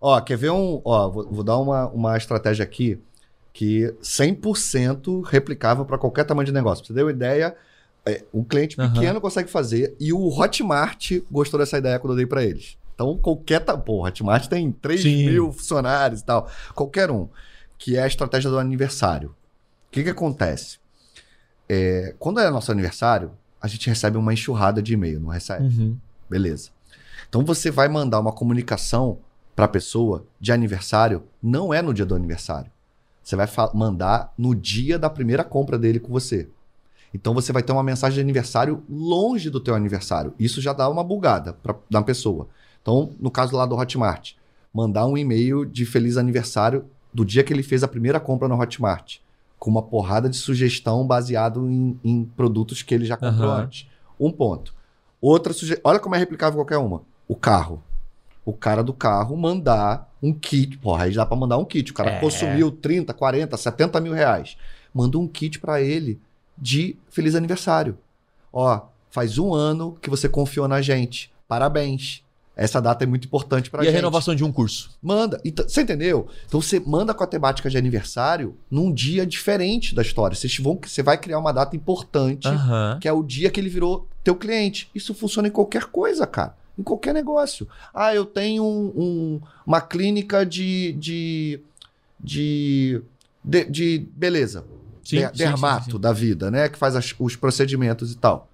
Ó, quer ver um. Ó, vou, vou dar uma, uma estratégia aqui que 100% replicável para qualquer tamanho de negócio. Pra você ter uma ideia, é, um cliente pequeno uhum. consegue fazer e o Hotmart gostou dessa ideia quando eu dei para eles. Então, qualquer. Pô, o Hotmart tem 3 Sim. mil funcionários e tal. Qualquer um. Que é a estratégia do aniversário. O que, que acontece? É, quando é nosso aniversário, a gente recebe uma enxurrada de e-mail, não recebe? Uhum. Beleza. Então você vai mandar uma comunicação para a pessoa de aniversário, não é no dia do aniversário. Você vai mandar no dia da primeira compra dele com você. Então você vai ter uma mensagem de aniversário longe do teu aniversário. Isso já dá uma bugada para da pessoa. Então, no caso lá do Hotmart, mandar um e-mail de feliz aniversário do dia que ele fez a primeira compra no Hotmart, com uma porrada de sugestão baseado em, em produtos que ele já comprou uhum. antes. Um ponto. Outra sugestão. Olha como é replicável qualquer uma. O carro. O cara do carro mandar um kit. Porra, aí dá pra mandar um kit. O cara é. consumiu 30, 40, 70 mil reais. Manda um kit para ele de feliz aniversário. Ó, faz um ano que você confiou na gente. Parabéns. Essa data é muito importante para gente. E a renovação de um curso? Manda. Então, você entendeu? Então você manda com a temática de aniversário num dia diferente da história. Vocês vão, você vai criar uma data importante, uhum. que é o dia que ele virou teu cliente. Isso funciona em qualquer coisa, cara. Em qualquer negócio. Ah, eu tenho um, um, uma clínica de, de, de, de, de beleza. Sim, de, sim, dermato sim, da vida, né? Que faz as, os procedimentos e tal.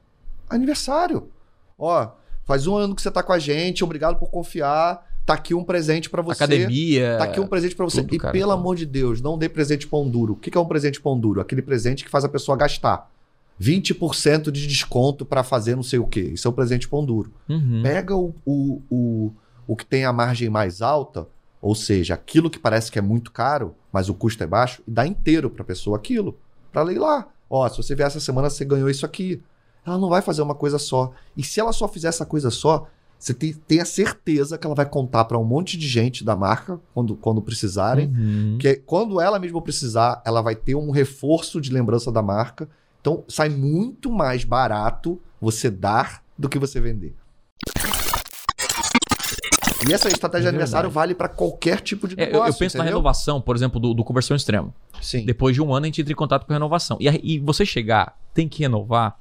Aniversário. Ó, Faz um ano que você tá com a gente, obrigado por confiar. Tá aqui um presente para você. Academia. Tá aqui um presente para você. Tudo, e cara, pelo amor de Deus, não dê presente pão duro. O que é um presente pão duro? Aquele presente que faz a pessoa gastar. 20% de desconto para fazer não sei o quê. Isso é um presente pão duro. Uhum. Pega o, o, o, o que tem a margem mais alta, ou seja, aquilo que parece que é muito caro, mas o custo é baixo, e dá inteiro para a pessoa aquilo. Para ler lá. Ó, se você vier essa semana, você ganhou isso aqui ela não vai fazer uma coisa só. E se ela só fizer essa coisa só, você tem, tem a certeza que ela vai contar para um monte de gente da marca quando, quando precisarem. Uhum. Que quando ela mesma precisar, ela vai ter um reforço de lembrança da marca. Então sai muito mais barato você dar do que você vender. E essa estratégia é de aniversário vale para qualquer tipo de negócio. É, eu, eu, penso entendeu? na renovação, por exemplo, do, do conversão extremo. Sim. Depois de um ano a gente entra em contato com a renovação. E, e você chegar, tem que renovar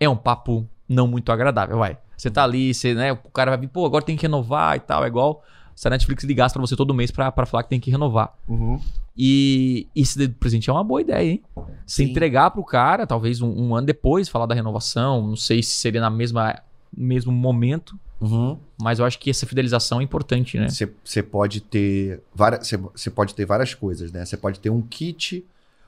é um papo não muito agradável, vai. Você tá ali, você, né, o cara vai vir, pô, agora tem que renovar e tal, é igual se a Netflix ligasse pra você todo mês pra, pra falar que tem que renovar. Uhum. E esse presente é uma boa ideia, hein? Se entregar pro cara, talvez um, um, ano depois, falar da renovação, não sei se seria na mesma mesmo momento, uhum. mas eu acho que essa fidelização é importante, né? Você pode ter várias, você pode ter várias coisas, né? Você pode ter um kit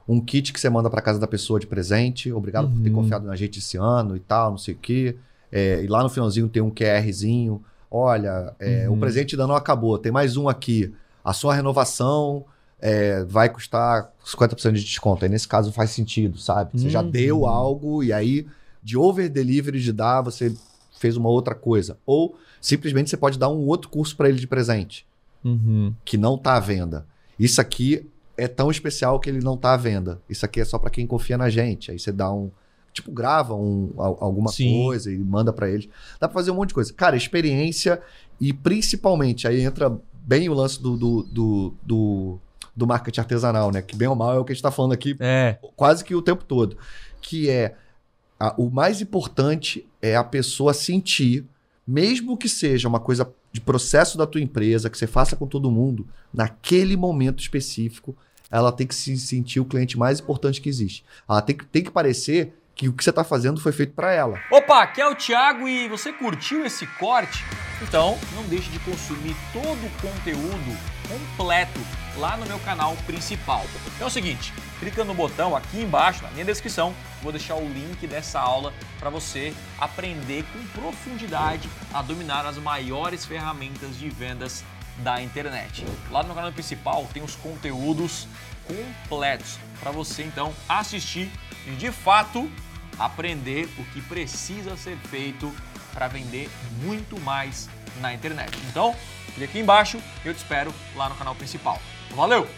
um kit que você manda para casa da pessoa de presente. Obrigado uhum. por ter uhum. confiado na gente esse ano e tal, não sei o quê. É, e lá no finalzinho tem um QRzinho. Olha, é, uhum. o presente ainda não acabou, tem mais um aqui. A sua renovação é, vai custar 50% de desconto. Aí nesse caso faz sentido, sabe? Você uhum. já deu algo e aí de over delivery de dar, você fez uma outra coisa. Ou simplesmente você pode dar um outro curso para ele de presente uhum. que não está à venda. Isso aqui é tão especial que ele não tá à venda. Isso aqui é só para quem confia na gente. Aí você dá um. Tipo, grava um, alguma Sim. coisa e manda para eles. Dá pra fazer um monte de coisa. Cara, experiência e principalmente, aí entra bem o lance do, do, do, do, do marketing artesanal, né? Que bem ou mal é o que a gente tá falando aqui é. quase que o tempo todo. Que é a, o mais importante é a pessoa sentir, mesmo que seja uma coisa de processo da tua empresa, que você faça com todo mundo, naquele momento específico, ela tem que se sentir o cliente mais importante que existe. Ela tem que, tem que parecer que o que você está fazendo foi feito para ela. Opa, aqui é o Thiago e você curtiu esse corte? Então não deixe de consumir todo o conteúdo completo lá no meu canal principal. Então é o seguinte, clica no botão aqui embaixo na minha descrição, vou deixar o link dessa aula para você aprender com profundidade a dominar as maiores ferramentas de vendas da internet. Lá no meu canal principal tem os conteúdos completos para você então assistir e de fato aprender o que precisa ser feito para vender muito mais na internet. Então, clique aqui embaixo eu te espero lá no canal principal. Valeu!